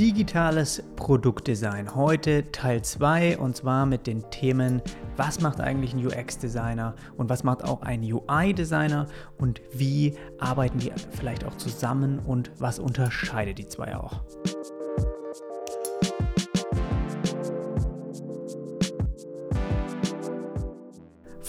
Digitales Produktdesign. Heute Teil 2 und zwar mit den Themen, was macht eigentlich ein UX-Designer und was macht auch ein UI-Designer und wie arbeiten die vielleicht auch zusammen und was unterscheidet die zwei auch.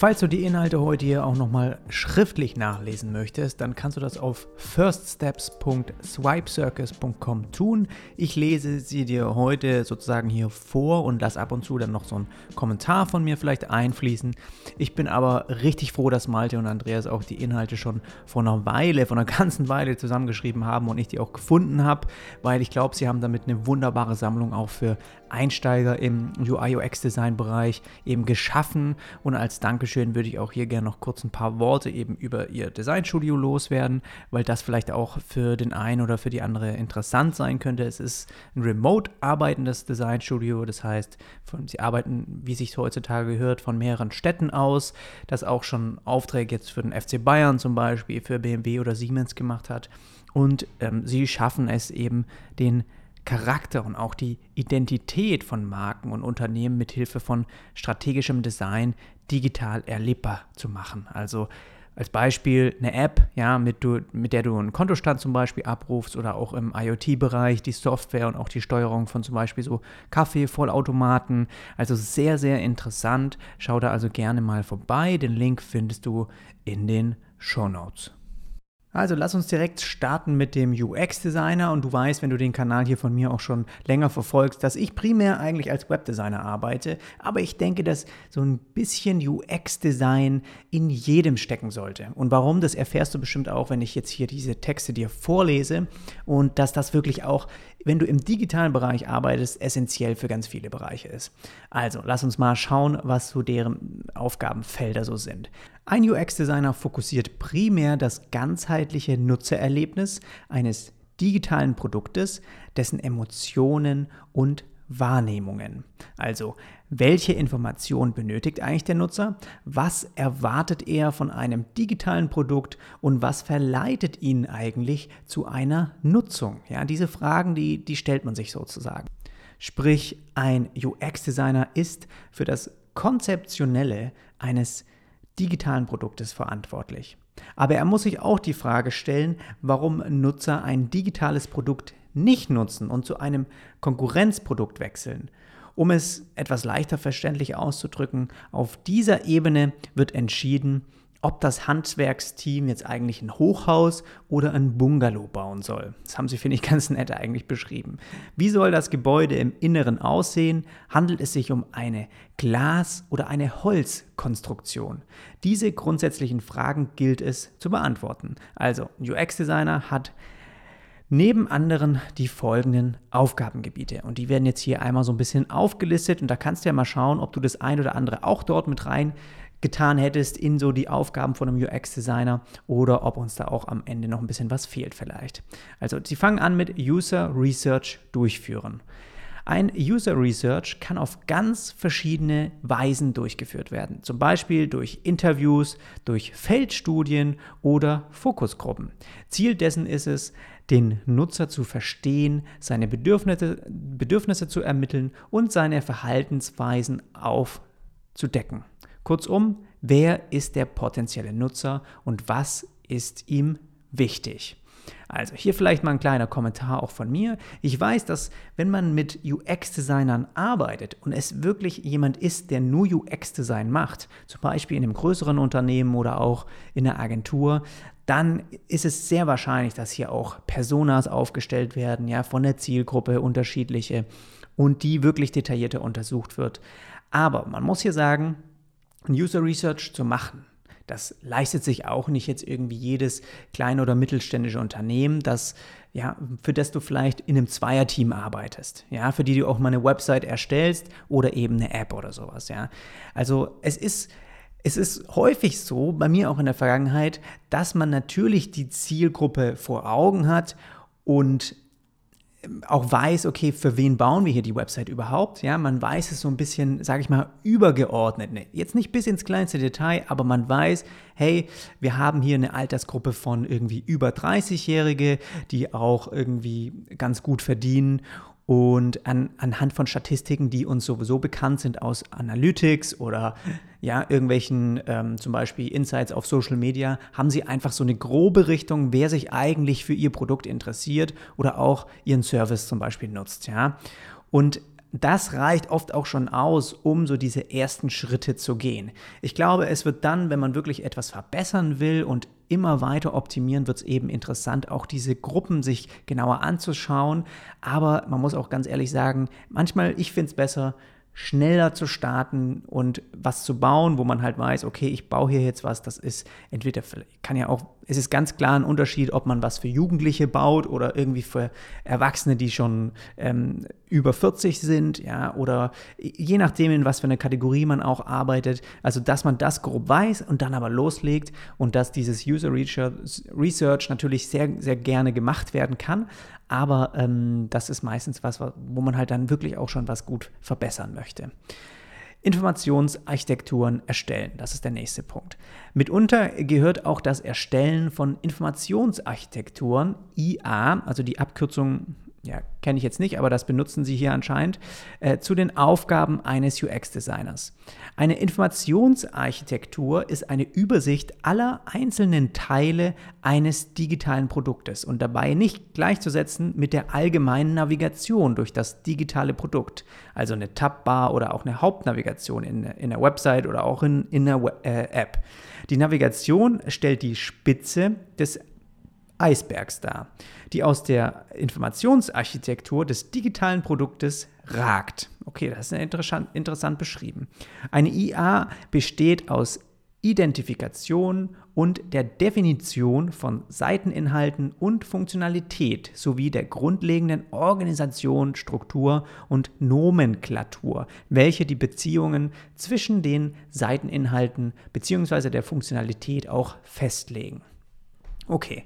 Falls du die Inhalte heute hier auch nochmal schriftlich nachlesen möchtest, dann kannst du das auf firststeps.swipecircus.com tun. Ich lese sie dir heute sozusagen hier vor und lasse ab und zu dann noch so einen Kommentar von mir vielleicht einfließen. Ich bin aber richtig froh, dass Malte und Andreas auch die Inhalte schon vor einer Weile, vor einer ganzen Weile zusammengeschrieben haben und ich die auch gefunden habe, weil ich glaube, sie haben damit eine wunderbare Sammlung auch für Einsteiger im UI-UX-Design-Bereich eben geschaffen und als Dankeschön Dankeschön würde ich auch hier gerne noch kurz ein paar Worte eben über Ihr Designstudio loswerden, weil das vielleicht auch für den einen oder für die andere interessant sein könnte. Es ist ein remote arbeitendes Designstudio, das heißt, von, Sie arbeiten, wie sich heutzutage gehört, von mehreren Städten aus, das auch schon Aufträge jetzt für den FC Bayern zum Beispiel, für BMW oder Siemens gemacht hat. Und ähm, sie schaffen es eben, den Charakter und auch die Identität von Marken und Unternehmen mit Hilfe von strategischem Design digital erlebbar zu machen. Also als Beispiel eine App, ja, mit, du, mit der du einen Kontostand zum Beispiel abrufst oder auch im IoT-Bereich die Software und auch die Steuerung von zum Beispiel so Kaffee-Vollautomaten. Also sehr, sehr interessant. Schau da also gerne mal vorbei. Den Link findest du in den Show Notes. Also lass uns direkt starten mit dem UX-Designer und du weißt, wenn du den Kanal hier von mir auch schon länger verfolgst, dass ich primär eigentlich als Webdesigner arbeite, aber ich denke, dass so ein bisschen UX-Design in jedem stecken sollte. Und warum, das erfährst du bestimmt auch, wenn ich jetzt hier diese Texte dir vorlese und dass das wirklich auch wenn du im digitalen Bereich arbeitest, essentiell für ganz viele Bereiche ist. Also, lass uns mal schauen, was so deren Aufgabenfelder so sind. Ein UX-Designer fokussiert primär das ganzheitliche Nutzererlebnis eines digitalen Produktes, dessen Emotionen und Wahrnehmungen. Also, welche Information benötigt eigentlich der Nutzer? Was erwartet er von einem digitalen Produkt und was verleitet ihn eigentlich zu einer Nutzung? Ja, diese Fragen, die, die stellt man sich sozusagen. Sprich, ein UX-Designer ist für das Konzeptionelle eines digitalen Produktes verantwortlich. Aber er muss sich auch die Frage stellen, warum Nutzer ein digitales Produkt nicht nutzen und zu einem Konkurrenzprodukt wechseln. Um es etwas leichter verständlich auszudrücken, auf dieser Ebene wird entschieden, ob das Handwerksteam jetzt eigentlich ein Hochhaus oder ein Bungalow bauen soll. Das haben sie, finde ich, ganz nett eigentlich beschrieben. Wie soll das Gebäude im Inneren aussehen? Handelt es sich um eine Glas- oder eine Holzkonstruktion? Diese grundsätzlichen Fragen gilt es zu beantworten. Also, ein UX-Designer hat neben anderen die folgenden Aufgabengebiete. Und die werden jetzt hier einmal so ein bisschen aufgelistet und da kannst du ja mal schauen, ob du das ein oder andere auch dort mit rein getan hättest in so die Aufgaben von einem UX-Designer oder ob uns da auch am Ende noch ein bisschen was fehlt vielleicht. Also sie fangen an mit User Research durchführen. Ein User Research kann auf ganz verschiedene Weisen durchgeführt werden, zum Beispiel durch Interviews, durch Feldstudien oder Fokusgruppen. Ziel dessen ist es, den Nutzer zu verstehen, seine Bedürfnisse, Bedürfnisse zu ermitteln und seine Verhaltensweisen aufzudecken. Kurzum, wer ist der potenzielle Nutzer und was ist ihm wichtig? Also hier vielleicht mal ein kleiner Kommentar auch von mir. Ich weiß, dass wenn man mit UX-Designern arbeitet und es wirklich jemand ist, der nur UX-Design macht, zum Beispiel in einem größeren Unternehmen oder auch in einer Agentur, dann ist es sehr wahrscheinlich, dass hier auch Personas aufgestellt werden, ja, von der Zielgruppe unterschiedliche und die wirklich detaillierter untersucht wird. Aber man muss hier sagen, User Research zu machen, das leistet sich auch nicht jetzt irgendwie jedes kleine oder mittelständische Unternehmen, das, ja, für das du vielleicht in einem Zweierteam arbeitest, ja, für die du auch mal eine Website erstellst oder eben eine App oder sowas, ja. Also es ist, es ist häufig so, bei mir auch in der Vergangenheit, dass man natürlich die Zielgruppe vor Augen hat und auch weiß, okay, für wen bauen wir hier die Website überhaupt? Ja, man weiß es so ein bisschen, sage ich mal, übergeordnet. Ne, jetzt nicht bis ins kleinste Detail, aber man weiß, hey, wir haben hier eine Altersgruppe von irgendwie über 30-Jährige, die auch irgendwie ganz gut verdienen Und an, anhand von Statistiken, die uns sowieso bekannt sind aus Analytics oder ja, irgendwelchen ähm, zum Beispiel Insights auf Social Media, haben sie einfach so eine grobe Richtung, wer sich eigentlich für ihr Produkt interessiert oder auch ihren Service zum Beispiel nutzt. Ja. Und das reicht oft auch schon aus, um so diese ersten Schritte zu gehen. Ich glaube, es wird dann, wenn man wirklich etwas verbessern will und immer weiter optimieren, wird es eben interessant, auch diese Gruppen sich genauer anzuschauen. Aber man muss auch ganz ehrlich sagen, manchmal, ich finde es besser, schneller zu starten und was zu bauen, wo man halt weiß, okay, ich baue hier jetzt was, das ist entweder, kann ja auch, es ist ganz klar ein Unterschied, ob man was für Jugendliche baut oder irgendwie für Erwachsene, die schon ähm, über 40 sind, ja, oder je nachdem, in was für eine Kategorie man auch arbeitet, also dass man das grob weiß und dann aber loslegt und dass dieses User Research natürlich sehr, sehr gerne gemacht werden kann, aber ähm, das ist meistens was, wo man halt dann wirklich auch schon was gut verbessern möchte. Informationsarchitekturen erstellen, das ist der nächste Punkt. Mitunter gehört auch das Erstellen von Informationsarchitekturen, IA, also die Abkürzung ja, kenne ich jetzt nicht, aber das benutzen sie hier anscheinend, äh, zu den Aufgaben eines UX-Designers. Eine Informationsarchitektur ist eine Übersicht aller einzelnen Teile eines digitalen Produktes und dabei nicht gleichzusetzen mit der allgemeinen Navigation durch das digitale Produkt, also eine Tabbar oder auch eine Hauptnavigation in, in der Website oder auch in, in einer äh, App. Die Navigation stellt die Spitze des Eisbergs dar, die aus der Informationsarchitektur des digitalen Produktes ragt. Okay, das ist interessant, interessant beschrieben. Eine IA besteht aus Identifikation und der Definition von Seiteninhalten und Funktionalität sowie der grundlegenden Organisation, Struktur und Nomenklatur, welche die Beziehungen zwischen den Seiteninhalten bzw. der Funktionalität auch festlegen. Okay,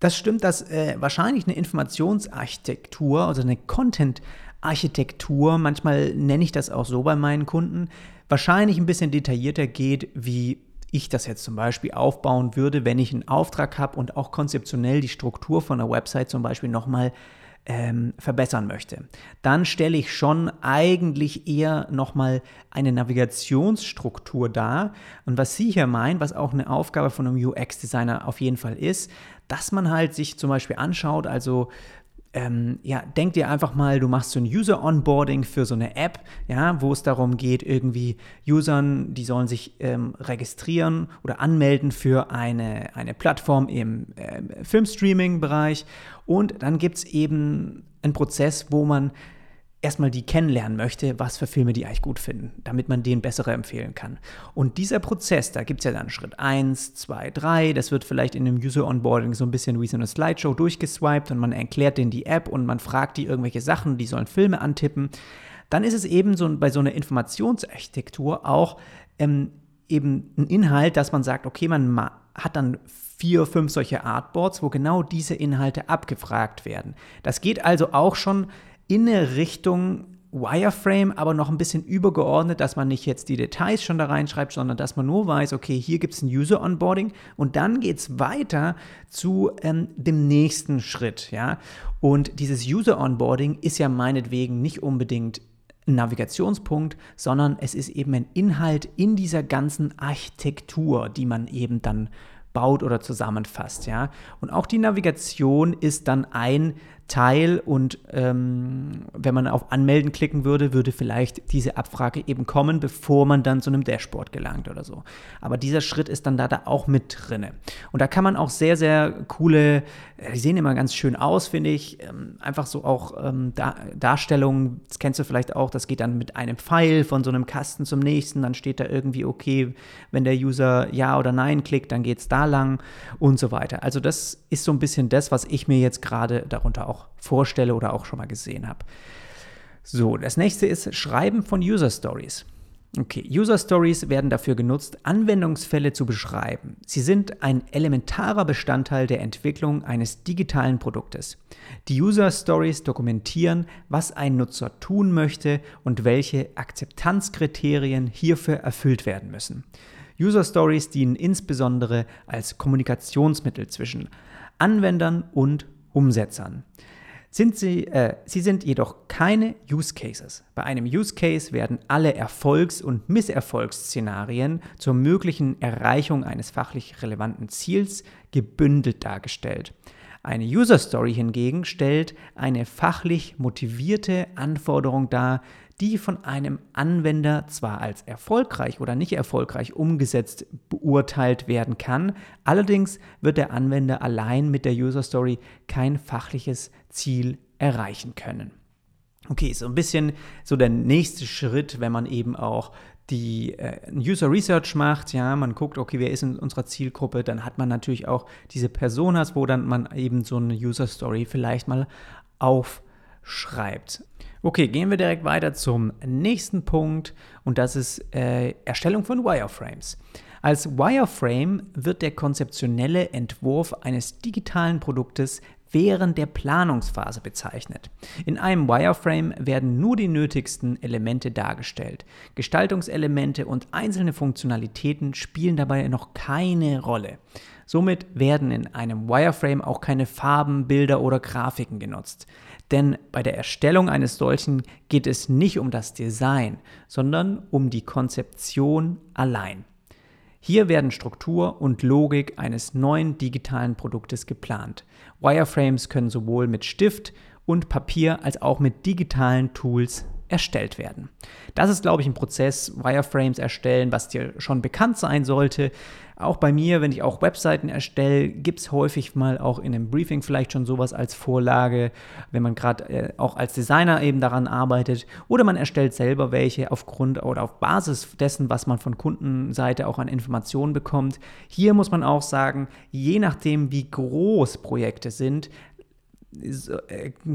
das stimmt, dass äh, wahrscheinlich eine Informationsarchitektur, also eine Content-Architektur, manchmal nenne ich das auch so bei meinen Kunden, wahrscheinlich ein bisschen detaillierter geht, wie ich das jetzt zum Beispiel aufbauen würde, wenn ich einen Auftrag habe und auch konzeptionell die Struktur von einer Website zum Beispiel nochmal ähm, verbessern möchte, dann stelle ich schon eigentlich eher nochmal eine Navigationsstruktur dar. Und was Sie hier meinen, was auch eine Aufgabe von einem UX-Designer auf jeden Fall ist, dass man halt sich zum Beispiel anschaut, also ähm, ja, denk dir einfach mal, du machst so ein User-Onboarding für so eine App, ja, wo es darum geht, irgendwie Usern, die sollen sich ähm, registrieren oder anmelden für eine, eine Plattform im äh, Filmstreaming-Bereich. Und dann gibt es eben einen Prozess, wo man erstmal die kennenlernen möchte, was für Filme die eigentlich gut finden, damit man denen bessere empfehlen kann. Und dieser Prozess, da gibt es ja dann Schritt 1, 2, 3, das wird vielleicht in einem User-Onboarding so ein bisschen wie so eine Slideshow durchgeswiped und man erklärt denen die App und man fragt die irgendwelche Sachen, die sollen Filme antippen. Dann ist es eben so bei so einer Informationsarchitektur auch ähm, eben ein Inhalt, dass man sagt, okay, man hat dann vier, fünf solche Artboards, wo genau diese Inhalte abgefragt werden. Das geht also auch schon in eine Richtung Wireframe, aber noch ein bisschen übergeordnet, dass man nicht jetzt die Details schon da reinschreibt, sondern dass man nur weiß, okay, hier gibt es ein User-Onboarding und dann geht es weiter zu ähm, dem nächsten Schritt. Ja? Und dieses User-Onboarding ist ja meinetwegen nicht unbedingt ein Navigationspunkt, sondern es ist eben ein Inhalt in dieser ganzen Architektur, die man eben dann baut oder zusammenfasst. Ja? Und auch die Navigation ist dann ein Teil und ähm, wenn man auf Anmelden klicken würde, würde vielleicht diese Abfrage eben kommen, bevor man dann zu einem Dashboard gelangt oder so. Aber dieser Schritt ist dann da, da auch mit drinne. Und da kann man auch sehr, sehr coole, äh, die sehen immer ganz schön aus, finde ich, ähm, einfach so auch ähm, Dar Darstellungen, das kennst du vielleicht auch, das geht dann mit einem Pfeil von so einem Kasten zum nächsten, dann steht da irgendwie, okay, wenn der User Ja oder Nein klickt, dann geht es da lang und so weiter. Also das ist so ein bisschen das, was ich mir jetzt gerade darunter auch vorstelle oder auch schon mal gesehen habe. So, das nächste ist Schreiben von User Stories. Okay, User Stories werden dafür genutzt, Anwendungsfälle zu beschreiben. Sie sind ein elementarer Bestandteil der Entwicklung eines digitalen Produktes. Die User Stories dokumentieren, was ein Nutzer tun möchte und welche Akzeptanzkriterien hierfür erfüllt werden müssen. User Stories dienen insbesondere als Kommunikationsmittel zwischen Anwendern und Umsetzern. Sind sie, äh, sie sind jedoch keine Use Cases. Bei einem Use Case werden alle Erfolgs- und Misserfolgsszenarien zur möglichen Erreichung eines fachlich relevanten Ziels gebündelt dargestellt. Eine User Story hingegen stellt eine fachlich motivierte Anforderung dar, die von einem Anwender zwar als erfolgreich oder nicht erfolgreich umgesetzt beurteilt werden kann, allerdings wird der Anwender allein mit der User Story kein fachliches Ziel erreichen können. Okay, so ein bisschen so der nächste Schritt, wenn man eben auch die äh, User Research macht, ja, man guckt, okay, wer ist in unserer Zielgruppe, dann hat man natürlich auch diese Personas, wo dann man eben so eine User Story vielleicht mal aufschreibt. Okay, gehen wir direkt weiter zum nächsten Punkt und das ist äh, Erstellung von Wireframes. Als Wireframe wird der konzeptionelle Entwurf eines digitalen Produktes während der Planungsphase bezeichnet. In einem Wireframe werden nur die nötigsten Elemente dargestellt. Gestaltungselemente und einzelne Funktionalitäten spielen dabei noch keine Rolle. Somit werden in einem Wireframe auch keine Farben, Bilder oder Grafiken genutzt. Denn bei der Erstellung eines solchen geht es nicht um das Design, sondern um die Konzeption allein. Hier werden Struktur und Logik eines neuen digitalen Produktes geplant. Wireframes können sowohl mit Stift und Papier als auch mit digitalen Tools erstellt werden. Das ist, glaube ich, ein Prozess, Wireframes erstellen, was dir schon bekannt sein sollte. Auch bei mir, wenn ich auch Webseiten erstelle, gibt es häufig mal auch in einem Briefing vielleicht schon sowas als Vorlage, wenn man gerade äh, auch als Designer eben daran arbeitet. Oder man erstellt selber welche aufgrund oder auf Basis dessen, was man von Kundenseite auch an Informationen bekommt. Hier muss man auch sagen, je nachdem, wie groß Projekte sind,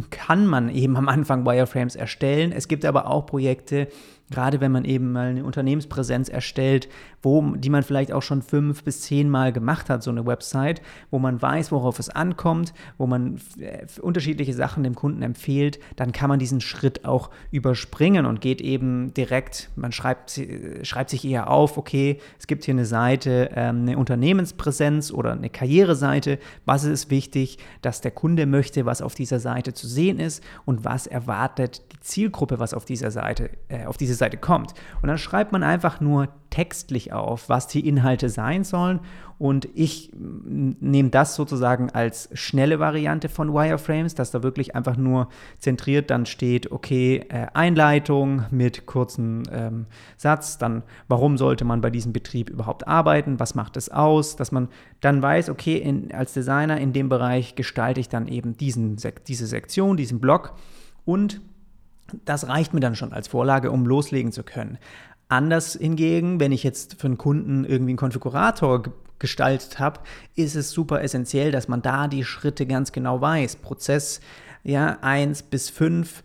kann man eben am Anfang Wireframes erstellen. Es gibt aber auch Projekte, gerade wenn man eben mal eine Unternehmenspräsenz erstellt, wo, die man vielleicht auch schon fünf bis zehn Mal gemacht hat, so eine Website, wo man weiß, worauf es ankommt, wo man äh, unterschiedliche Sachen dem Kunden empfiehlt, dann kann man diesen Schritt auch überspringen und geht eben direkt, man schreibt, schreibt sich eher auf, okay, es gibt hier eine Seite, ähm, eine Unternehmenspräsenz oder eine Karriereseite, was ist wichtig, dass der Kunde möchte, was auf dieser Seite zu sehen ist und was erwartet die Zielgruppe, was auf dieser Seite, äh, auf diese diese Seite kommt. Und dann schreibt man einfach nur textlich auf, was die Inhalte sein sollen. Und ich nehme das sozusagen als schnelle Variante von Wireframes, dass da wirklich einfach nur zentriert dann steht, okay, äh, Einleitung mit kurzem ähm, Satz, dann warum sollte man bei diesem Betrieb überhaupt arbeiten, was macht es aus, dass man dann weiß, okay, in, als Designer in dem Bereich gestalte ich dann eben diesen, diese Sektion, diesen Block und das reicht mir dann schon als Vorlage, um loslegen zu können. Anders hingegen, wenn ich jetzt für einen Kunden irgendwie einen Konfigurator gestaltet habe, ist es super essentiell, dass man da die Schritte ganz genau weiß. Prozess ja, 1 bis 5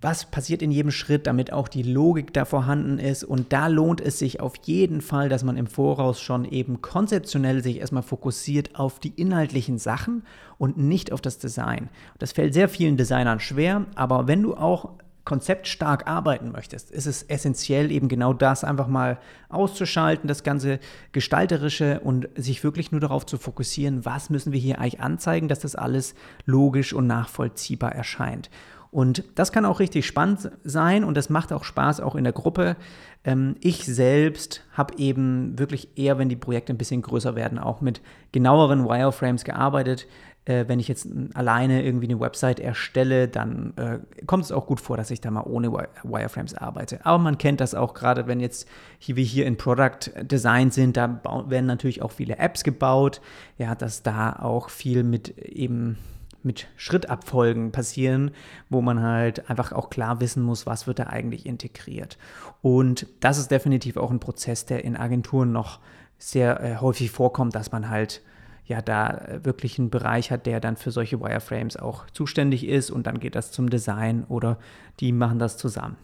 was passiert in jedem Schritt, damit auch die Logik da vorhanden ist. Und da lohnt es sich auf jeden Fall, dass man im Voraus schon eben konzeptionell sich erstmal fokussiert auf die inhaltlichen Sachen und nicht auf das Design. Das fällt sehr vielen Designern schwer, aber wenn du auch konzeptstark arbeiten möchtest, ist es essentiell, eben genau das einfach mal auszuschalten, das ganze Gestalterische und sich wirklich nur darauf zu fokussieren, was müssen wir hier eigentlich anzeigen, dass das alles logisch und nachvollziehbar erscheint. Und das kann auch richtig spannend sein und das macht auch Spaß auch in der Gruppe. Ähm, ich selbst habe eben wirklich eher, wenn die Projekte ein bisschen größer werden, auch mit genaueren Wireframes gearbeitet. Äh, wenn ich jetzt alleine irgendwie eine Website erstelle, dann äh, kommt es auch gut vor, dass ich da mal ohne Wireframes arbeite. Aber man kennt das auch gerade, wenn jetzt hier, wir hier in Product Design sind, da werden natürlich auch viele Apps gebaut. Ja, dass da auch viel mit eben mit Schrittabfolgen passieren, wo man halt einfach auch klar wissen muss, was wird da eigentlich integriert. Und das ist definitiv auch ein Prozess, der in Agenturen noch sehr äh, häufig vorkommt, dass man halt ja da wirklich einen Bereich hat, der dann für solche Wireframes auch zuständig ist und dann geht das zum Design oder die machen das zusammen.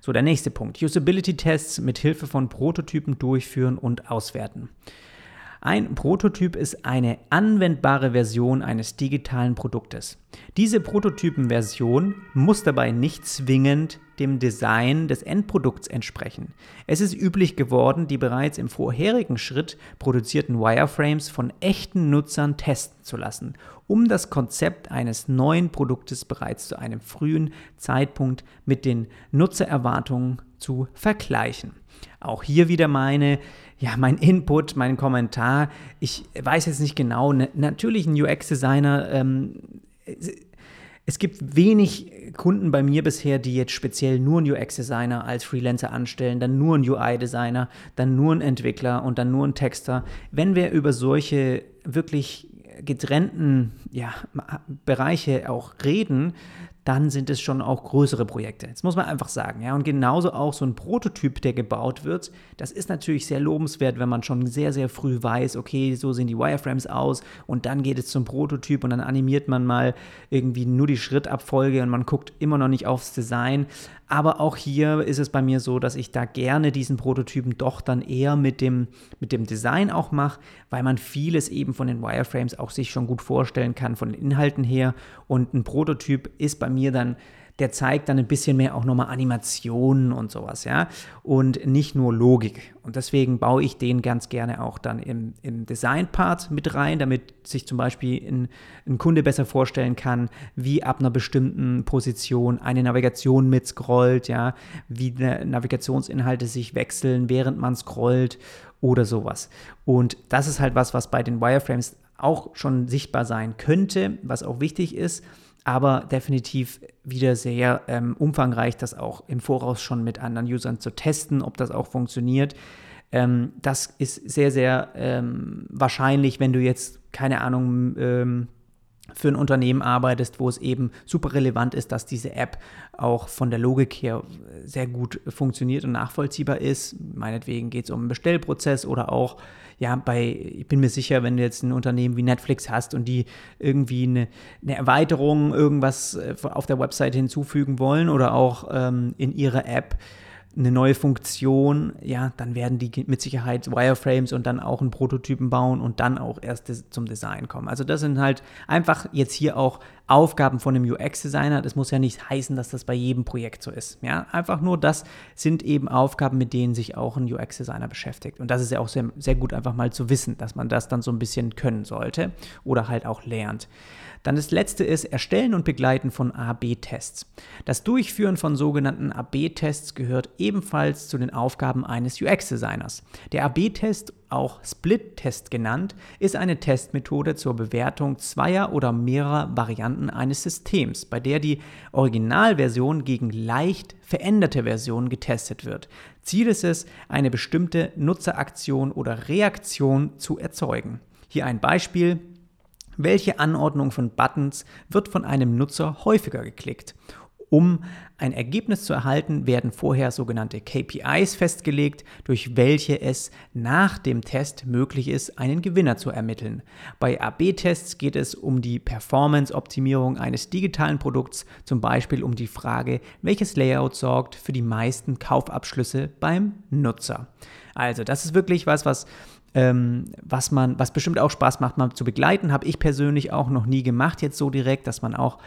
So, der nächste Punkt. Usability-Tests mit Hilfe von Prototypen durchführen und auswerten. Ein Prototyp ist eine anwendbare Version eines digitalen Produktes. Diese Prototypenversion muss dabei nicht zwingend dem Design des Endprodukts entsprechen. Es ist üblich geworden, die bereits im vorherigen Schritt produzierten Wireframes von echten Nutzern testen zu lassen, um das Konzept eines neuen Produktes bereits zu einem frühen Zeitpunkt mit den Nutzererwartungen zu vergleichen. Auch hier wieder meine, ja, mein Input, mein Kommentar. Ich weiß jetzt nicht genau, natürlich ein UX-Designer ähm, es gibt wenig Kunden bei mir bisher, die jetzt speziell nur einen UX-Designer als Freelancer anstellen, dann nur einen UI-Designer, dann nur einen Entwickler und dann nur einen Texter. Wenn wir über solche wirklich getrennten ja, Bereiche auch reden, dann sind es schon auch größere Projekte. Das muss man einfach sagen. Ja? Und genauso auch so ein Prototyp, der gebaut wird, das ist natürlich sehr lobenswert, wenn man schon sehr, sehr früh weiß, okay, so sehen die Wireframes aus und dann geht es zum Prototyp und dann animiert man mal irgendwie nur die Schrittabfolge und man guckt immer noch nicht aufs Design. Aber auch hier ist es bei mir so, dass ich da gerne diesen Prototypen doch dann eher mit dem, mit dem Design auch mache, weil man vieles eben von den Wireframes auch sich schon gut vorstellen kann, von den Inhalten her. Und ein Prototyp ist bei mir dann der zeigt dann ein bisschen mehr auch nochmal Animationen und sowas, ja, und nicht nur Logik. Und deswegen baue ich den ganz gerne auch dann im, im Design-Part mit rein, damit sich zum Beispiel ein, ein Kunde besser vorstellen kann, wie ab einer bestimmten Position eine Navigation mitscrollt, ja, wie Navigationsinhalte sich wechseln, während man scrollt oder sowas. Und das ist halt was, was bei den Wireframes auch schon sichtbar sein könnte, was auch wichtig ist aber definitiv wieder sehr ähm, umfangreich, das auch im Voraus schon mit anderen Usern zu testen, ob das auch funktioniert. Ähm, das ist sehr, sehr ähm, wahrscheinlich, wenn du jetzt, keine Ahnung, ähm, für ein Unternehmen arbeitest, wo es eben super relevant ist, dass diese App auch von der Logik her sehr gut funktioniert und nachvollziehbar ist. Meinetwegen geht es um einen Bestellprozess oder auch ja, bei, ich bin mir sicher, wenn du jetzt ein Unternehmen wie Netflix hast und die irgendwie eine, eine Erweiterung, irgendwas äh, auf der Website hinzufügen wollen oder auch ähm, in ihrer App, eine neue Funktion, ja, dann werden die mit Sicherheit Wireframes und dann auch einen Prototypen bauen und dann auch erst zum Design kommen. Also das sind halt einfach jetzt hier auch Aufgaben von einem UX-Designer. Das muss ja nicht heißen, dass das bei jedem Projekt so ist. Ja, einfach nur das sind eben Aufgaben, mit denen sich auch ein UX-Designer beschäftigt. Und das ist ja auch sehr, sehr gut einfach mal zu wissen, dass man das dann so ein bisschen können sollte oder halt auch lernt. Dann das letzte ist Erstellen und Begleiten von A-B-Tests. Das Durchführen von sogenannten A-B-Tests gehört ebenfalls zu den Aufgaben eines UX-Designers. Der A-B-Test, auch Split-Test genannt, ist eine Testmethode zur Bewertung zweier oder mehrerer Varianten eines Systems, bei der die Originalversion gegen leicht veränderte Versionen getestet wird. Ziel ist es, eine bestimmte Nutzeraktion oder Reaktion zu erzeugen. Hier ein Beispiel welche Anordnung von Buttons wird von einem Nutzer häufiger geklickt. Um ein Ergebnis zu erhalten, werden vorher sogenannte KPIs festgelegt, durch welche es nach dem Test möglich ist, einen Gewinner zu ermitteln. Bei AB-Tests geht es um die Performance-Optimierung eines digitalen Produkts, zum Beispiel um die Frage, welches Layout sorgt für die meisten Kaufabschlüsse beim Nutzer. Also das ist wirklich was, was ähm, was man, was bestimmt auch Spaß macht, mal zu begleiten, habe ich persönlich auch noch nie gemacht, jetzt so direkt, dass man auch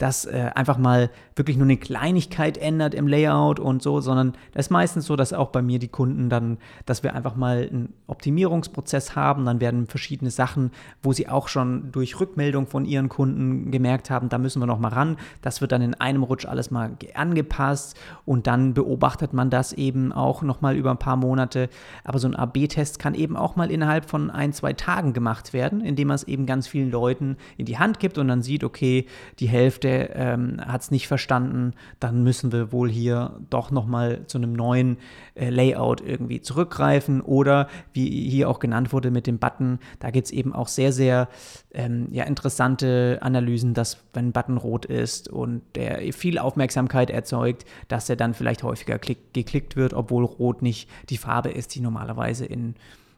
das äh, einfach mal wirklich nur eine Kleinigkeit ändert im Layout und so, sondern das ist meistens so, dass auch bei mir die Kunden dann, dass wir einfach mal einen Optimierungsprozess haben, dann werden verschiedene Sachen, wo sie auch schon durch Rückmeldung von ihren Kunden gemerkt haben, da müssen wir noch mal ran, das wird dann in einem Rutsch alles mal angepasst und dann beobachtet man das eben auch noch mal über ein paar Monate, aber so ein AB-Test kann eben auch mal innerhalb von ein, zwei Tagen gemacht werden, indem man es eben ganz vielen Leuten in die Hand gibt und dann sieht, okay, die Hälfte Hälfte ähm, hat es nicht verstanden, dann müssen wir wohl hier doch nochmal zu einem neuen äh, Layout irgendwie zurückgreifen. Oder wie hier auch genannt wurde mit dem Button, da gibt es eben auch sehr, sehr ähm, ja, interessante Analysen, dass wenn ein Button rot ist und der viel Aufmerksamkeit erzeugt, dass er dann vielleicht häufiger klick, geklickt wird, obwohl rot nicht die Farbe ist, die normalerweise in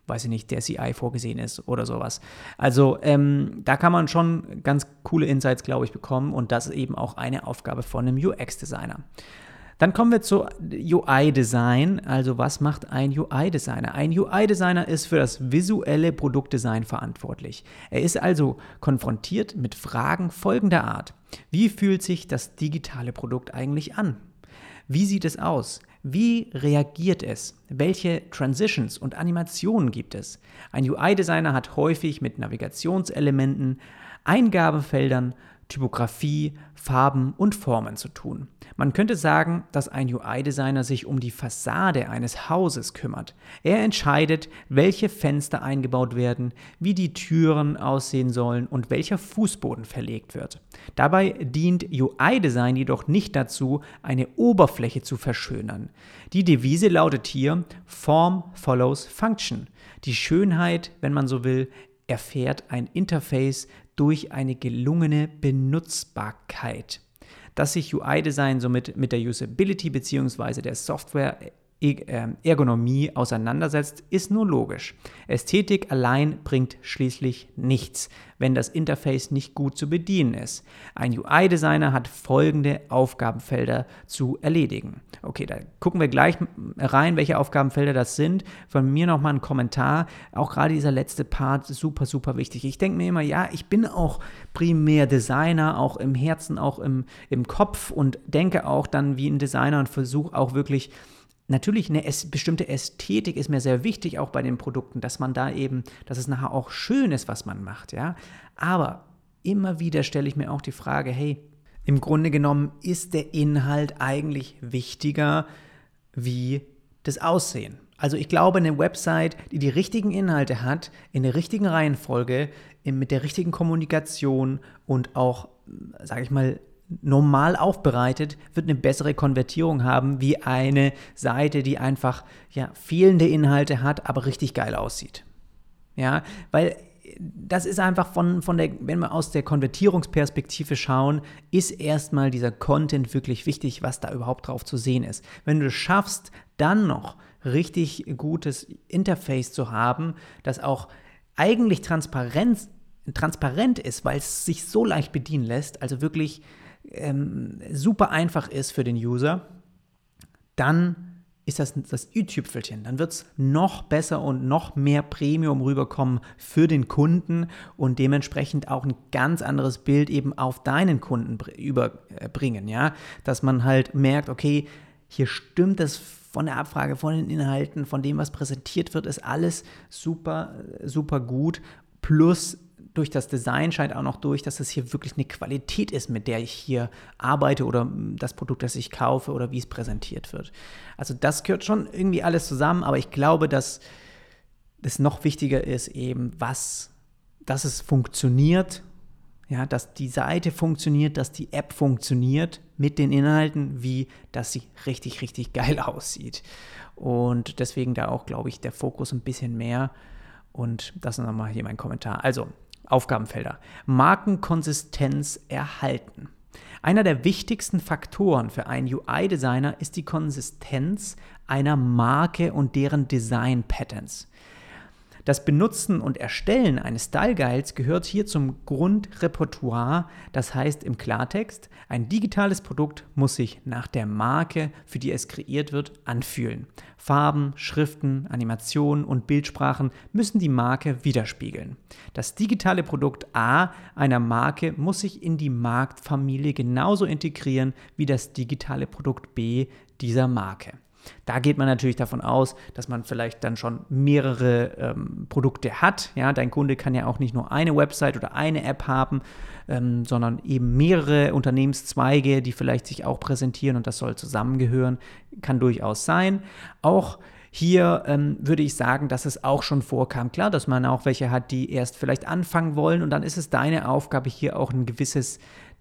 weiß ich nicht, der CI vorgesehen ist oder sowas. Also ähm, da kann man schon ganz coole Insights, glaube ich, bekommen und das ist eben auch eine Aufgabe von einem UX-Designer. Dann kommen wir zu UI-Design. Also was macht ein UI-Designer? Ein UI-Designer ist für das visuelle Produktdesign verantwortlich. Er ist also konfrontiert mit Fragen folgender Art. Wie fühlt sich das digitale Produkt eigentlich an? Wie sieht es aus? Wie reagiert es? Welche Transitions und Animationen gibt es? Ein UI-Designer hat häufig mit Navigationselementen, Eingabefeldern, Typografie, Farben und Formen zu tun. Man könnte sagen, dass ein UI-Designer sich um die Fassade eines Hauses kümmert. Er entscheidet, welche Fenster eingebaut werden, wie die Türen aussehen sollen und welcher Fußboden verlegt wird. Dabei dient UI-Design jedoch nicht dazu, eine Oberfläche zu verschönern. Die Devise lautet hier Form follows Function. Die Schönheit, wenn man so will, erfährt ein Interface durch eine gelungene Benutzbarkeit. Dass sich UI-Design somit mit der Usability bzw. der Software Ergonomie auseinandersetzt, ist nur logisch. Ästhetik allein bringt schließlich nichts, wenn das Interface nicht gut zu bedienen ist. Ein UI-Designer hat folgende Aufgabenfelder zu erledigen. Okay, da gucken wir gleich rein, welche Aufgabenfelder das sind. Von mir nochmal ein Kommentar. Auch gerade dieser letzte Part ist super, super wichtig. Ich denke mir immer, ja, ich bin auch primär Designer, auch im Herzen, auch im, im Kopf und denke auch dann wie ein Designer und versuche auch wirklich Natürlich eine bestimmte Ästhetik ist mir sehr wichtig, auch bei den Produkten, dass man da eben, dass es nachher auch schön ist, was man macht, ja. Aber immer wieder stelle ich mir auch die Frage, hey, im Grunde genommen ist der Inhalt eigentlich wichtiger wie das Aussehen. Also ich glaube, eine Website, die die richtigen Inhalte hat, in der richtigen Reihenfolge, mit der richtigen Kommunikation und auch, sage ich mal, normal aufbereitet, wird eine bessere Konvertierung haben, wie eine Seite, die einfach ja, fehlende Inhalte hat, aber richtig geil aussieht. Ja, weil das ist einfach von, von der, wenn wir aus der Konvertierungsperspektive schauen, ist erstmal dieser Content wirklich wichtig, was da überhaupt drauf zu sehen ist. Wenn du es schaffst, dann noch richtig gutes Interface zu haben, das auch eigentlich transparent, transparent ist, weil es sich so leicht bedienen lässt, also wirklich ähm, super einfach ist für den User, dann ist das das i-Tüpfelchen. Dann wird es noch besser und noch mehr Premium rüberkommen für den Kunden und dementsprechend auch ein ganz anderes Bild eben auf deinen Kunden überbringen. Ja? Dass man halt merkt, okay, hier stimmt das von der Abfrage, von den Inhalten, von dem, was präsentiert wird, ist alles super, super gut. Plus durch das Design scheint auch noch durch, dass es hier wirklich eine Qualität ist, mit der ich hier arbeite oder das Produkt, das ich kaufe oder wie es präsentiert wird. Also das gehört schon irgendwie alles zusammen, aber ich glaube, dass es noch wichtiger ist eben, was, dass es funktioniert, ja, dass die Seite funktioniert, dass die App funktioniert mit den Inhalten, wie dass sie richtig, richtig geil aussieht. Und deswegen da auch, glaube ich, der Fokus ein bisschen mehr. Und das nochmal hier mein Kommentar. Also, Aufgabenfelder. Markenkonsistenz erhalten. Einer der wichtigsten Faktoren für einen UI-Designer ist die Konsistenz einer Marke und deren Design-Patterns. Das Benutzen und Erstellen eines Style Guides gehört hier zum Grundrepertoire, das heißt im Klartext, ein digitales Produkt muss sich nach der Marke, für die es kreiert wird, anfühlen. Farben, Schriften, Animationen und Bildsprachen müssen die Marke widerspiegeln. Das digitale Produkt A einer Marke muss sich in die Marktfamilie genauso integrieren wie das digitale Produkt B dieser Marke. Da geht man natürlich davon aus, dass man vielleicht dann schon mehrere ähm, Produkte hat. Ja, dein Kunde kann ja auch nicht nur eine Website oder eine App haben, ähm, sondern eben mehrere Unternehmenszweige, die vielleicht sich auch präsentieren und das soll zusammengehören. Kann durchaus sein. Auch hier ähm, würde ich sagen, dass es auch schon vorkam. Klar, dass man auch welche hat, die erst vielleicht anfangen wollen und dann ist es deine Aufgabe, hier auch ein gewisses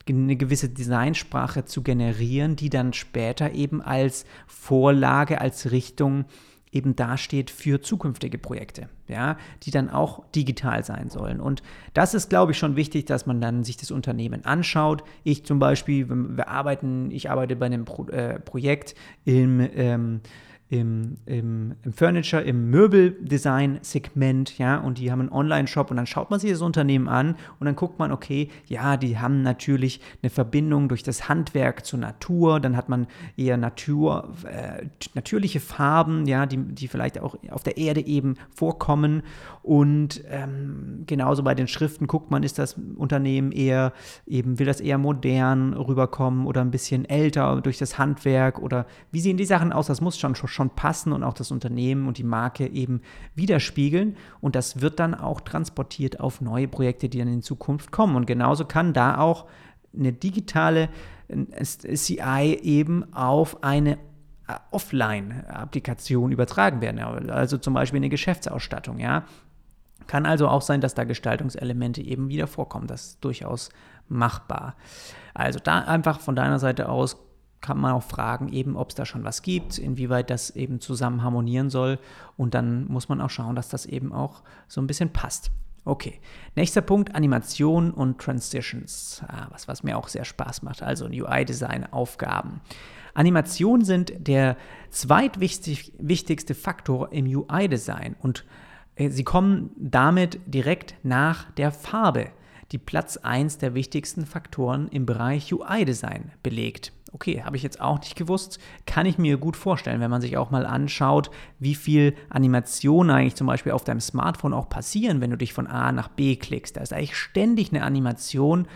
eine gewisse Designsprache zu generieren, die dann später eben als Vorlage, als Richtung eben dasteht für zukünftige Projekte, ja, die dann auch digital sein sollen. Und das ist, glaube ich, schon wichtig, dass man dann sich das Unternehmen anschaut. Ich zum Beispiel, wir arbeiten, ich arbeite bei einem Pro, äh, Projekt im, ähm, im, im, im Furniture, im Möbeldesign-Segment, ja, und die haben einen Online-Shop und dann schaut man sich das Unternehmen an und dann guckt man, okay, ja, die haben natürlich eine Verbindung durch das Handwerk zur Natur, dann hat man eher Natur, äh, natürliche Farben, ja, die, die vielleicht auch auf der Erde eben vorkommen und ähm, genauso bei den Schriften guckt man, ist das Unternehmen eher eben, will das eher modern rüberkommen oder ein bisschen älter durch das Handwerk oder wie sehen die Sachen aus, das muss schon, schon schon passen und auch das Unternehmen und die Marke eben widerspiegeln. Und das wird dann auch transportiert auf neue Projekte, die dann in Zukunft kommen. Und genauso kann da auch eine digitale CI eben auf eine äh, Offline-Applikation übertragen werden. Also zum Beispiel eine Geschäftsausstattung, ja. Kann also auch sein, dass da Gestaltungselemente eben wieder vorkommen. Das ist durchaus machbar. Also da einfach von deiner Seite aus kann man auch fragen, eben, ob es da schon was gibt, inwieweit das eben zusammen harmonieren soll. Und dann muss man auch schauen, dass das eben auch so ein bisschen passt. Okay, nächster Punkt, Animation und Transitions, ah, was, was mir auch sehr Spaß macht, also UI-Design-Aufgaben. Animationen sind der zweitwichtigste Faktor im UI-Design und äh, sie kommen damit direkt nach der Farbe, die Platz 1 der wichtigsten Faktoren im Bereich UI-Design belegt. Okay, habe ich jetzt auch nicht gewusst. Kann ich mir gut vorstellen, wenn man sich auch mal anschaut, wie viel Animationen eigentlich zum Beispiel auf deinem Smartphone auch passieren, wenn du dich von A nach B klickst. Da ist eigentlich ständig eine Animation.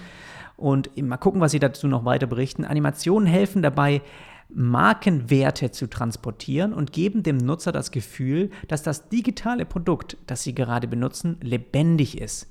Und mal gucken, was sie dazu noch weiter berichten. Animationen helfen dabei, Markenwerte zu transportieren und geben dem Nutzer das Gefühl, dass das digitale Produkt, das sie gerade benutzen, lebendig ist.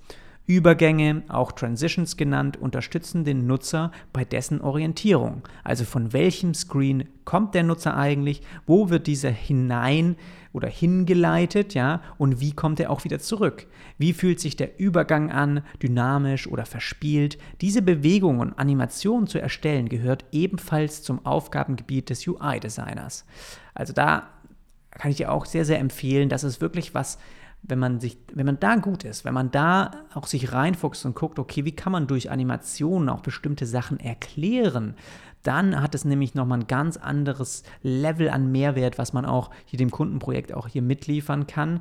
Übergänge, auch Transitions genannt, unterstützen den Nutzer bei dessen Orientierung. Also von welchem Screen kommt der Nutzer eigentlich, wo wird dieser hinein oder hingeleitet, ja, und wie kommt er auch wieder zurück? Wie fühlt sich der Übergang an, dynamisch oder verspielt? Diese Bewegung und Animation zu erstellen gehört ebenfalls zum Aufgabengebiet des UI-Designers. Also da kann ich dir auch sehr, sehr empfehlen, dass es wirklich was wenn man sich, wenn man da gut ist, wenn man da auch sich reinfuchst und guckt, okay, wie kann man durch Animationen auch bestimmte Sachen erklären, dann hat es nämlich nochmal ein ganz anderes Level an Mehrwert, was man auch hier dem Kundenprojekt auch hier mitliefern kann.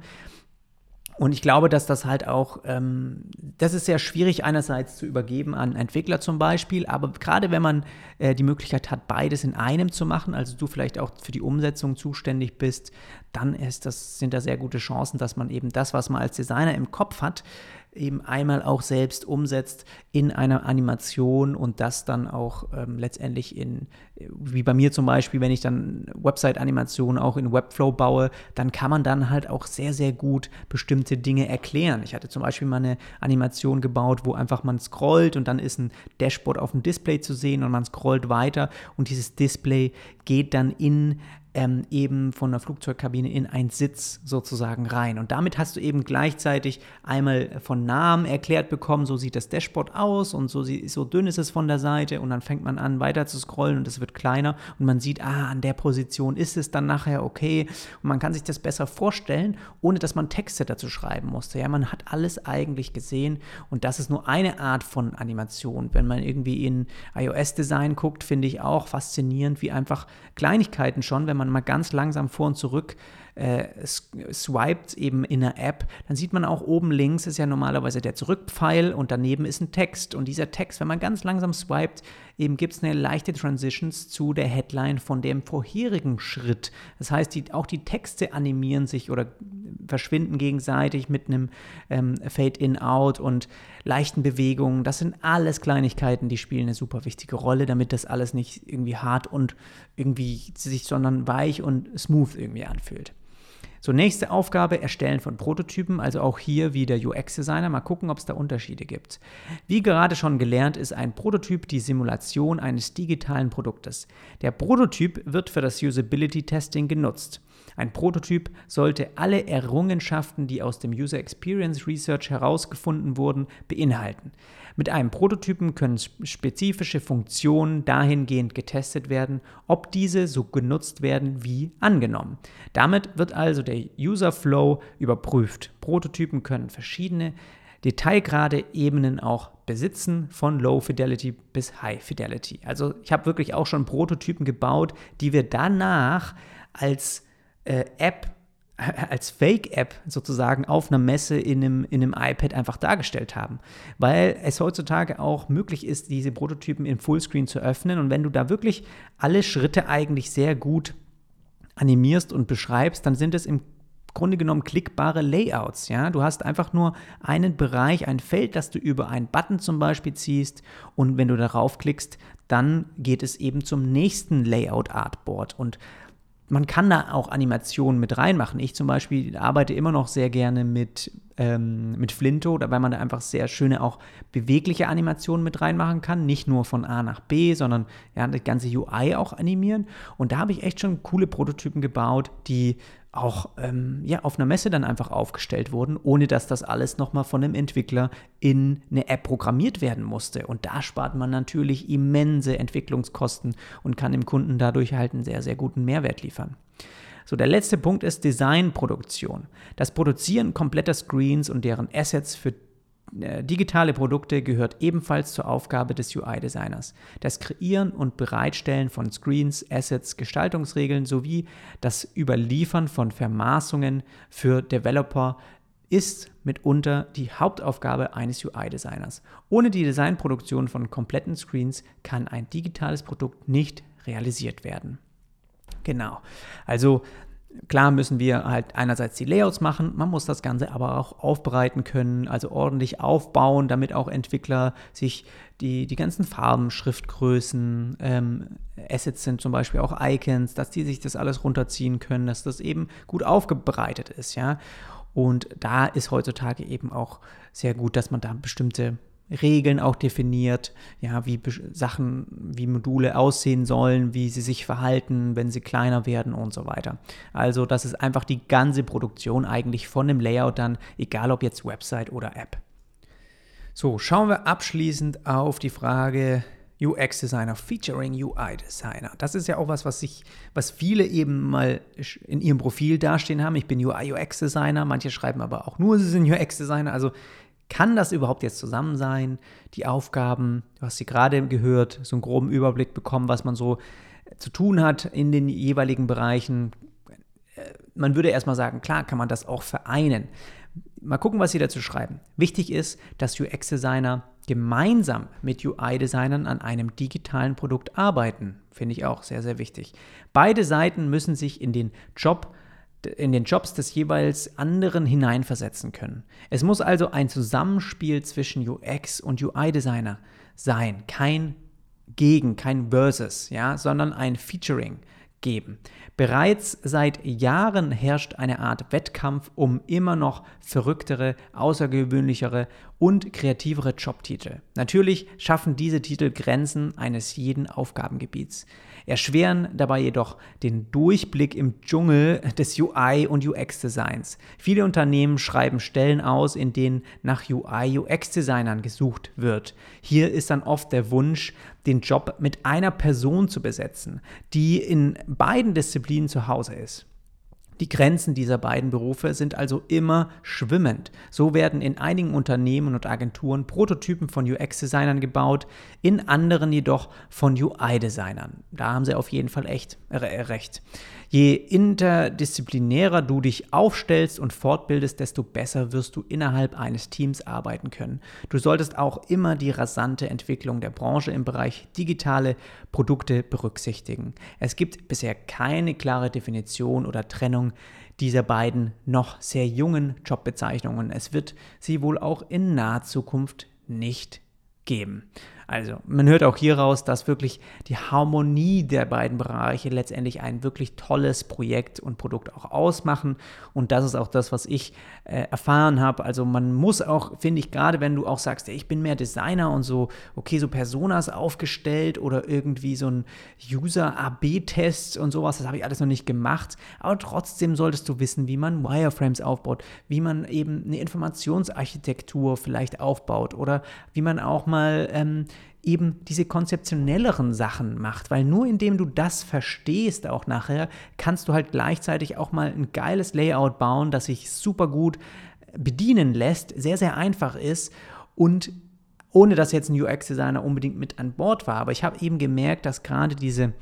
Und ich glaube, dass das halt auch, ähm, das ist sehr schwierig einerseits zu übergeben an Entwickler zum Beispiel, aber gerade wenn man äh, die Möglichkeit hat, beides in einem zu machen, also du vielleicht auch für die Umsetzung zuständig bist, dann ist das, sind da sehr gute Chancen, dass man eben das, was man als Designer im Kopf hat, eben einmal auch selbst umsetzt in einer Animation und das dann auch ähm, letztendlich in, wie bei mir zum Beispiel, wenn ich dann Website-Animationen auch in Webflow baue, dann kann man dann halt auch sehr, sehr gut bestimmte Dinge erklären. Ich hatte zum Beispiel mal eine Animation gebaut, wo einfach man scrollt und dann ist ein Dashboard auf dem Display zu sehen und man scrollt weiter und dieses Display geht dann in ähm, eben von der Flugzeugkabine in einen Sitz sozusagen rein. Und damit hast du eben gleichzeitig einmal von Namen erklärt bekommen, so sieht das Dashboard aus und so, so dünn ist es von der Seite und dann fängt man an weiter zu scrollen und es wird kleiner und man sieht, ah, an der Position ist es dann nachher okay und man kann sich das besser vorstellen, ohne dass man Texte dazu schreiben musste. Ja, man hat alles eigentlich gesehen und das ist nur eine Art von Animation. Wenn man irgendwie in iOS-Design guckt, finde ich auch faszinierend, wie einfach Kleinigkeiten schon, wenn man man mal ganz langsam vor und zurück äh, swiped eben in der App, dann sieht man auch oben links ist ja normalerweise der Zurückpfeil und daneben ist ein Text. Und dieser Text, wenn man ganz langsam swiped, eben gibt es eine leichte Transitions zu der Headline von dem vorherigen Schritt. Das heißt, die, auch die Texte animieren sich oder verschwinden gegenseitig mit einem ähm, Fade-in-out und leichten Bewegungen. Das sind alles Kleinigkeiten, die spielen eine super wichtige Rolle, damit das alles nicht irgendwie hart und irgendwie sich, sondern weich und smooth irgendwie anfühlt. So, nächste Aufgabe, Erstellen von Prototypen, also auch hier wie der UX-Designer, mal gucken, ob es da Unterschiede gibt. Wie gerade schon gelernt, ist ein Prototyp die Simulation eines digitalen Produktes. Der Prototyp wird für das Usability-Testing genutzt. Ein Prototyp sollte alle Errungenschaften, die aus dem User Experience Research herausgefunden wurden, beinhalten. Mit einem Prototypen können spezifische Funktionen dahingehend getestet werden, ob diese so genutzt werden wie angenommen. Damit wird also der User Flow überprüft. Prototypen können verschiedene Detailgrade Ebenen auch besitzen, von Low Fidelity bis High Fidelity. Also ich habe wirklich auch schon Prototypen gebaut, die wir danach als äh, App als Fake-App sozusagen auf einer Messe in einem, in einem iPad einfach dargestellt haben. Weil es heutzutage auch möglich ist, diese Prototypen im Fullscreen zu öffnen. Und wenn du da wirklich alle Schritte eigentlich sehr gut animierst und beschreibst, dann sind es im Grunde genommen klickbare Layouts. Ja? Du hast einfach nur einen Bereich, ein Feld, das du über einen Button zum Beispiel ziehst und wenn du darauf klickst, dann geht es eben zum nächsten Layout-Artboard. Und man kann da auch Animationen mit reinmachen. Ich zum Beispiel arbeite immer noch sehr gerne mit, ähm, mit Flinto, weil man da einfach sehr schöne auch bewegliche Animationen mit reinmachen kann. Nicht nur von A nach B, sondern ja, das ganze UI auch animieren. Und da habe ich echt schon coole Prototypen gebaut, die auch ähm, ja, auf einer Messe dann einfach aufgestellt wurden, ohne dass das alles nochmal von einem Entwickler in eine App programmiert werden musste. Und da spart man natürlich immense Entwicklungskosten und kann dem Kunden dadurch halt einen sehr, sehr guten Mehrwert liefern. So, der letzte Punkt ist Designproduktion. Das Produzieren kompletter Screens und deren Assets für digitale Produkte gehört ebenfalls zur Aufgabe des UI-Designers. Das Kreieren und Bereitstellen von Screens, Assets, Gestaltungsregeln sowie das Überliefern von Vermaßungen für Developer ist mitunter die Hauptaufgabe eines UI-Designers. Ohne die Designproduktion von kompletten Screens kann ein digitales Produkt nicht realisiert werden. Genau. Also Klar müssen wir halt einerseits die Layouts machen, man muss das Ganze aber auch aufbereiten können, also ordentlich aufbauen, damit auch Entwickler sich die, die ganzen Farben, Schriftgrößen, ähm, Assets sind zum Beispiel auch Icons, dass die sich das alles runterziehen können, dass das eben gut aufbereitet ist, ja. Und da ist heutzutage eben auch sehr gut, dass man da bestimmte Regeln auch definiert, ja, wie Sachen, wie Module aussehen sollen, wie sie sich verhalten, wenn sie kleiner werden und so weiter. Also das ist einfach die ganze Produktion eigentlich von dem Layout dann, egal ob jetzt Website oder App. So, schauen wir abschließend auf die Frage UX Designer featuring UI Designer. Das ist ja auch was, was sich, was viele eben mal in ihrem Profil dastehen haben. Ich bin UI UX Designer, manche schreiben aber auch nur, sie sind UX Designer. Also kann das überhaupt jetzt zusammen sein? Die Aufgaben, du hast sie gerade gehört, so einen groben Überblick bekommen, was man so äh, zu tun hat in den jeweiligen Bereichen. Äh, man würde erstmal sagen, klar kann man das auch vereinen. Mal gucken, was sie dazu schreiben. Wichtig ist, dass UX-Designer gemeinsam mit UI-Designern an einem digitalen Produkt arbeiten. Finde ich auch sehr, sehr wichtig. Beide Seiten müssen sich in den Job in den Jobs des jeweils anderen hineinversetzen können. Es muss also ein Zusammenspiel zwischen UX und UI-Designer sein, kein Gegen, kein Versus, ja, sondern ein Featuring geben. Bereits seit Jahren herrscht eine Art Wettkampf um immer noch verrücktere, außergewöhnlichere und kreativere Jobtitel. Natürlich schaffen diese Titel Grenzen eines jeden Aufgabengebiets erschweren dabei jedoch den Durchblick im Dschungel des UI und UX-Designs. Viele Unternehmen schreiben Stellen aus, in denen nach UI, UX-Designern gesucht wird. Hier ist dann oft der Wunsch, den Job mit einer Person zu besetzen, die in beiden Disziplinen zu Hause ist. Die Grenzen dieser beiden Berufe sind also immer schwimmend. So werden in einigen Unternehmen und Agenturen Prototypen von UX-Designern gebaut, in anderen jedoch von UI-Designern. Da haben sie auf jeden Fall echt recht. Je interdisziplinärer du dich aufstellst und fortbildest, desto besser wirst du innerhalb eines Teams arbeiten können. Du solltest auch immer die rasante Entwicklung der Branche im Bereich digitale Produkte berücksichtigen. Es gibt bisher keine klare Definition oder Trennung dieser beiden noch sehr jungen Jobbezeichnungen. Es wird sie wohl auch in naher Zukunft nicht geben. Also, man hört auch hier raus, dass wirklich die Harmonie der beiden Bereiche letztendlich ein wirklich tolles Projekt und Produkt auch ausmachen. Und das ist auch das, was ich äh, erfahren habe. Also, man muss auch, finde ich, gerade wenn du auch sagst, ich bin mehr Designer und so, okay, so Personas aufgestellt oder irgendwie so ein User-AB-Test und sowas, das habe ich alles noch nicht gemacht. Aber trotzdem solltest du wissen, wie man Wireframes aufbaut, wie man eben eine Informationsarchitektur vielleicht aufbaut oder wie man auch mal ähm, eben diese konzeptionelleren Sachen macht, weil nur indem du das verstehst auch nachher, kannst du halt gleichzeitig auch mal ein geiles Layout bauen, das sich super gut bedienen lässt, sehr, sehr einfach ist und ohne dass jetzt ein UX-Designer unbedingt mit an Bord war. Aber ich habe eben gemerkt, dass gerade diese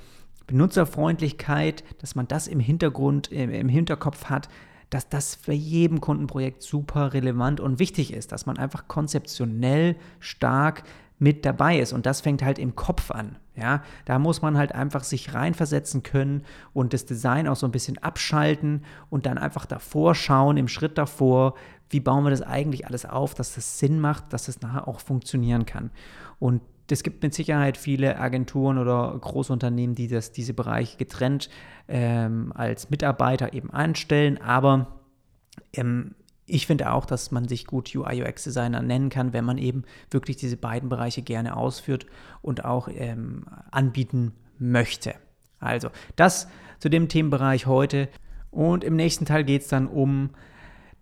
Benutzerfreundlichkeit, dass man das im Hintergrund, im, im Hinterkopf hat, dass das für jedem Kundenprojekt super relevant und wichtig ist, dass man einfach konzeptionell stark mit dabei ist. Und das fängt halt im Kopf an. Ja, da muss man halt einfach sich reinversetzen können und das Design auch so ein bisschen abschalten und dann einfach davor schauen, im Schritt davor, wie bauen wir das eigentlich alles auf, dass das Sinn macht, dass das nachher auch funktionieren kann. Und es gibt mit Sicherheit viele Agenturen oder Großunternehmen, die das, diese Bereiche getrennt ähm, als Mitarbeiter eben anstellen, aber ähm, ich finde auch, dass man sich gut UI-UX-Designer nennen kann, wenn man eben wirklich diese beiden Bereiche gerne ausführt und auch ähm, anbieten möchte. Also, das zu dem Themenbereich heute. Und im nächsten Teil geht es dann um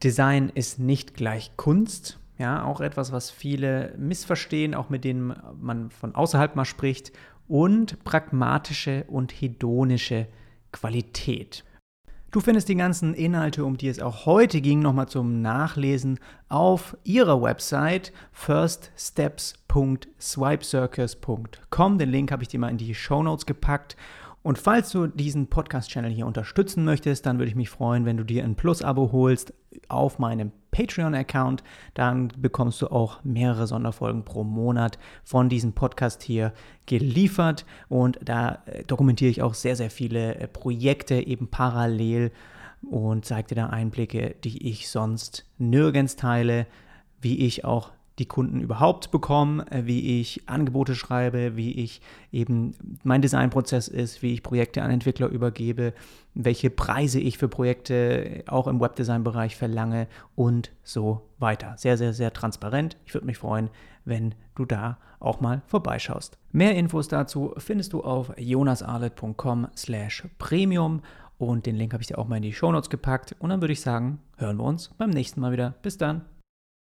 Design ist nicht gleich Kunst. Ja, auch etwas, was viele missverstehen, auch mit denen man von außerhalb mal spricht. Und pragmatische und hedonische Qualität. Du findest die ganzen Inhalte, um die es auch heute ging, nochmal zum Nachlesen auf ihrer Website firststeps.swipecircus.com. Den Link habe ich dir mal in die Show Notes gepackt. Und falls du diesen Podcast-Channel hier unterstützen möchtest, dann würde ich mich freuen, wenn du dir ein Plus-Abo holst auf meinem Patreon-Account. Dann bekommst du auch mehrere Sonderfolgen pro Monat von diesem Podcast hier geliefert. Und da äh, dokumentiere ich auch sehr, sehr viele äh, Projekte eben parallel und zeige dir da Einblicke, die ich sonst nirgends teile, wie ich auch die Kunden überhaupt bekommen, äh, wie ich Angebote schreibe, wie ich eben mein Designprozess ist, wie ich Projekte an Entwickler übergebe, welche Preise ich für Projekte auch im Webdesign-Bereich verlange und so weiter. Sehr, sehr, sehr transparent. Ich würde mich freuen, wenn du da auch mal vorbeischaust. Mehr Infos dazu findest du auf jonasarlet.com slash premium und den Link habe ich dir auch mal in die Shownotes gepackt und dann würde ich sagen, hören wir uns beim nächsten Mal wieder. Bis dann.